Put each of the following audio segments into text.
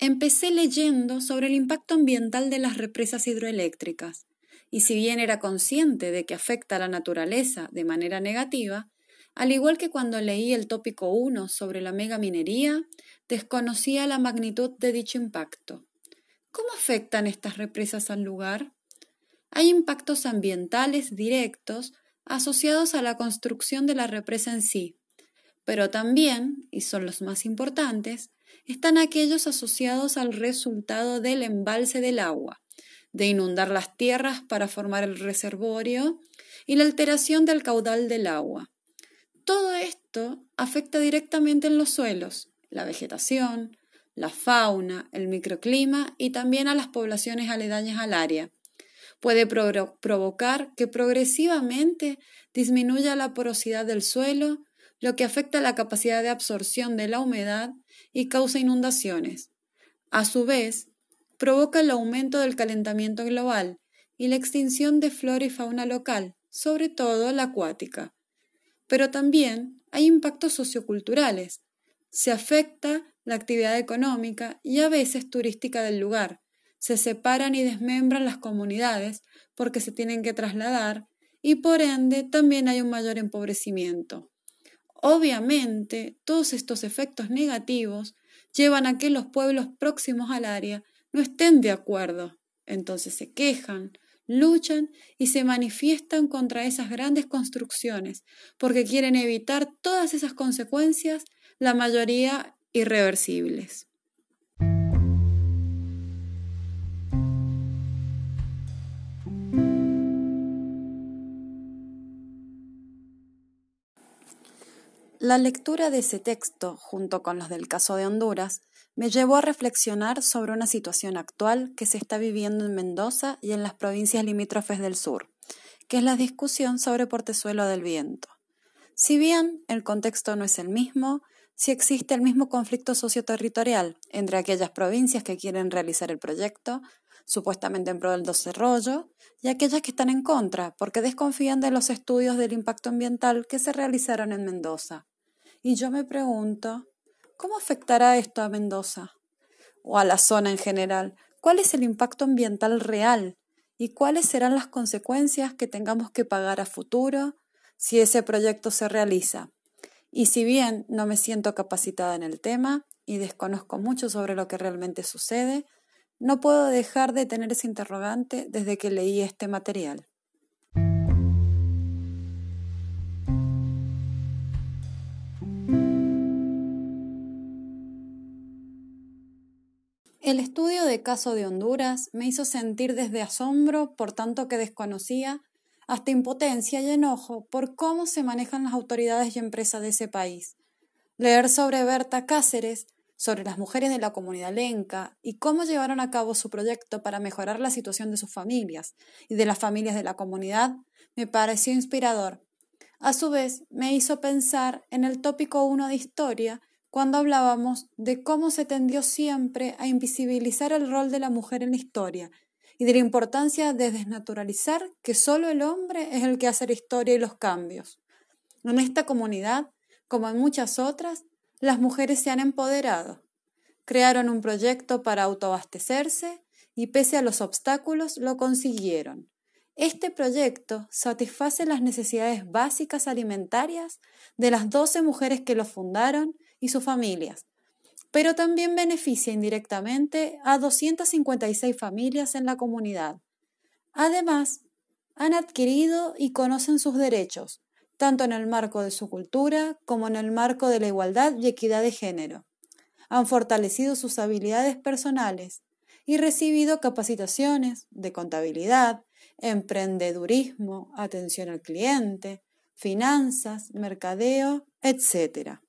Empecé leyendo sobre el impacto ambiental de las represas hidroeléctricas, y si bien era consciente de que afecta a la naturaleza de manera negativa, al igual que cuando leí el tópico 1 sobre la megaminería, desconocía la magnitud de dicho impacto. ¿Cómo afectan estas represas al lugar? Hay impactos ambientales directos asociados a la construcción de la represa en sí, pero también, y son los más importantes, están aquellos asociados al resultado del embalse del agua, de inundar las tierras para formar el reservorio y la alteración del caudal del agua. Todo esto afecta directamente en los suelos, la vegetación, la fauna, el microclima y también a las poblaciones aledañas al área. Puede provocar que progresivamente disminuya la porosidad del suelo, lo que afecta la capacidad de absorción de la humedad y causa inundaciones. A su vez, provoca el aumento del calentamiento global y la extinción de flora y fauna local, sobre todo la acuática. Pero también hay impactos socioculturales. Se afecta la actividad económica y a veces turística del lugar. Se separan y desmembran las comunidades porque se tienen que trasladar y por ende también hay un mayor empobrecimiento. Obviamente, todos estos efectos negativos llevan a que los pueblos próximos al área no estén de acuerdo. Entonces se quejan, luchan y se manifiestan contra esas grandes construcciones porque quieren evitar todas esas consecuencias, la mayoría irreversibles. La lectura de ese texto, junto con los del caso de Honduras, me llevó a reflexionar sobre una situación actual que se está viviendo en Mendoza y en las provincias limítrofes del sur, que es la discusión sobre Portezuelo del Viento. Si bien el contexto no es el mismo, sí existe el mismo conflicto socioterritorial entre aquellas provincias que quieren realizar el proyecto, supuestamente en pro del desarrollo, y aquellas que están en contra, porque desconfían de los estudios del impacto ambiental que se realizaron en Mendoza. Y yo me pregunto, ¿cómo afectará esto a Mendoza? O a la zona en general. ¿Cuál es el impacto ambiental real? ¿Y cuáles serán las consecuencias que tengamos que pagar a futuro si ese proyecto se realiza? Y si bien no me siento capacitada en el tema y desconozco mucho sobre lo que realmente sucede, no puedo dejar de tener ese interrogante desde que leí este material. El estudio de caso de Honduras me hizo sentir desde asombro por tanto que desconocía hasta impotencia y enojo por cómo se manejan las autoridades y empresas de ese país. Leer sobre Berta Cáceres sobre las mujeres de la comunidad lenca y cómo llevaron a cabo su proyecto para mejorar la situación de sus familias y de las familias de la comunidad, me pareció inspirador. A su vez, me hizo pensar en el tópico 1 de historia cuando hablábamos de cómo se tendió siempre a invisibilizar el rol de la mujer en la historia y de la importancia de desnaturalizar que solo el hombre es el que hace la historia y los cambios. En esta comunidad, como en muchas otras, las mujeres se han empoderado. Crearon un proyecto para autoabastecerse y pese a los obstáculos lo consiguieron. Este proyecto satisface las necesidades básicas alimentarias de las 12 mujeres que lo fundaron y sus familias, pero también beneficia indirectamente a 256 familias en la comunidad. Además, han adquirido y conocen sus derechos, tanto en el marco de su cultura como en el marco de la igualdad y equidad de género. Han fortalecido sus habilidades personales y recibido capacitaciones de contabilidad, emprendedurismo, atención al cliente, finanzas, mercadeo, etc.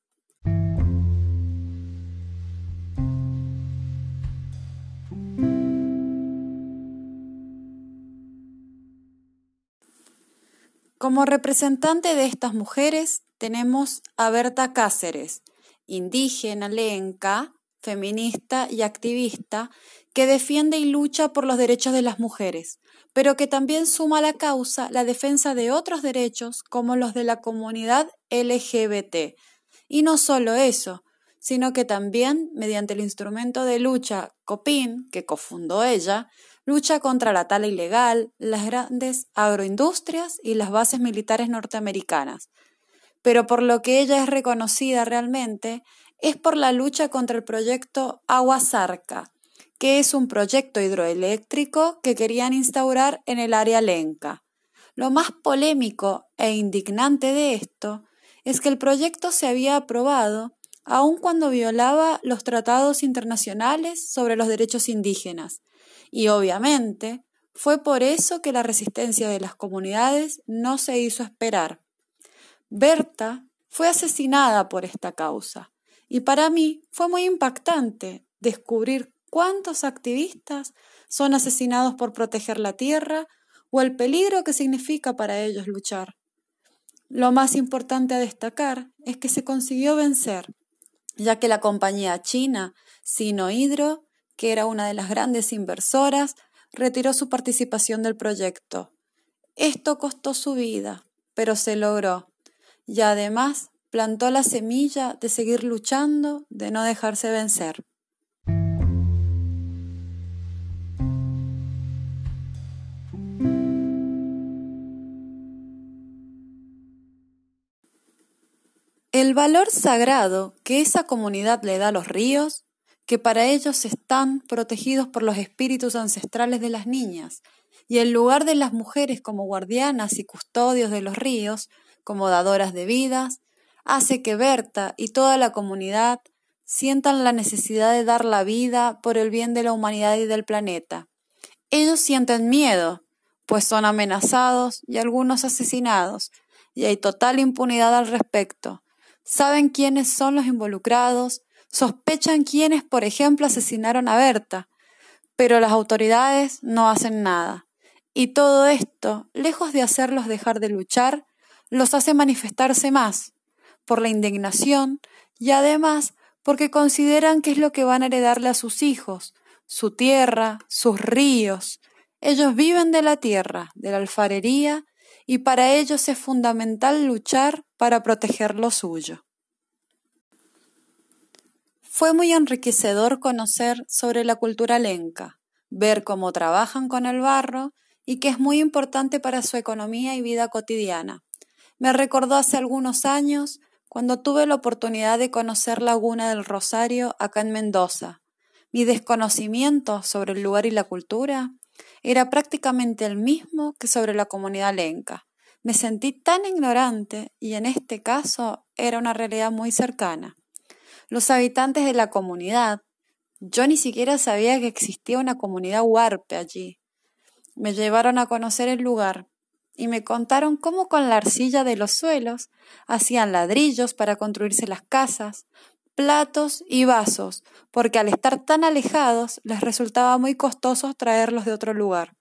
Como representante de estas mujeres tenemos a Berta Cáceres, indígena, lenca, feminista y activista, que defiende y lucha por los derechos de las mujeres, pero que también suma a la causa la defensa de otros derechos como los de la comunidad LGBT. Y no solo eso, sino que también, mediante el instrumento de lucha COPIN, que cofundó ella, lucha contra la tala ilegal, las grandes agroindustrias y las bases militares norteamericanas. Pero por lo que ella es reconocida realmente es por la lucha contra el proyecto Agua Zarca, que es un proyecto hidroeléctrico que querían instaurar en el área lenca. Lo más polémico e indignante de esto es que el proyecto se había aprobado aun cuando violaba los tratados internacionales sobre los derechos indígenas, y obviamente fue por eso que la resistencia de las comunidades no se hizo esperar. Berta fue asesinada por esta causa y para mí fue muy impactante descubrir cuántos activistas son asesinados por proteger la tierra o el peligro que significa para ellos luchar. Lo más importante a destacar es que se consiguió vencer, ya que la compañía china Sinohydro que era una de las grandes inversoras, retiró su participación del proyecto. Esto costó su vida, pero se logró, y además plantó la semilla de seguir luchando, de no dejarse vencer. El valor sagrado que esa comunidad le da a los ríos que para ellos están protegidos por los espíritus ancestrales de las niñas, y el lugar de las mujeres como guardianas y custodios de los ríos, como dadoras de vidas, hace que Berta y toda la comunidad sientan la necesidad de dar la vida por el bien de la humanidad y del planeta. Ellos sienten miedo, pues son amenazados y algunos asesinados, y hay total impunidad al respecto. Saben quiénes son los involucrados, Sospechan quiénes, por ejemplo, asesinaron a Berta, pero las autoridades no hacen nada. Y todo esto, lejos de hacerlos dejar de luchar, los hace manifestarse más, por la indignación y además porque consideran que es lo que van a heredarle a sus hijos, su tierra, sus ríos. Ellos viven de la tierra, de la alfarería, y para ellos es fundamental luchar para proteger lo suyo. Fue muy enriquecedor conocer sobre la cultura lenca, ver cómo trabajan con el barro y que es muy importante para su economía y vida cotidiana. Me recordó hace algunos años cuando tuve la oportunidad de conocer Laguna del Rosario acá en Mendoza. Mi desconocimiento sobre el lugar y la cultura era prácticamente el mismo que sobre la comunidad lenca. Me sentí tan ignorante y en este caso era una realidad muy cercana. Los habitantes de la comunidad, yo ni siquiera sabía que existía una comunidad huarpe allí. Me llevaron a conocer el lugar y me contaron cómo con la arcilla de los suelos hacían ladrillos para construirse las casas, platos y vasos, porque al estar tan alejados les resultaba muy costoso traerlos de otro lugar.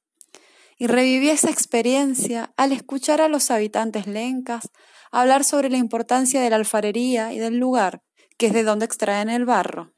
Y reviví esa experiencia al escuchar a los habitantes lencas hablar sobre la importancia de la alfarería y del lugar, que es de donde extraen el barro.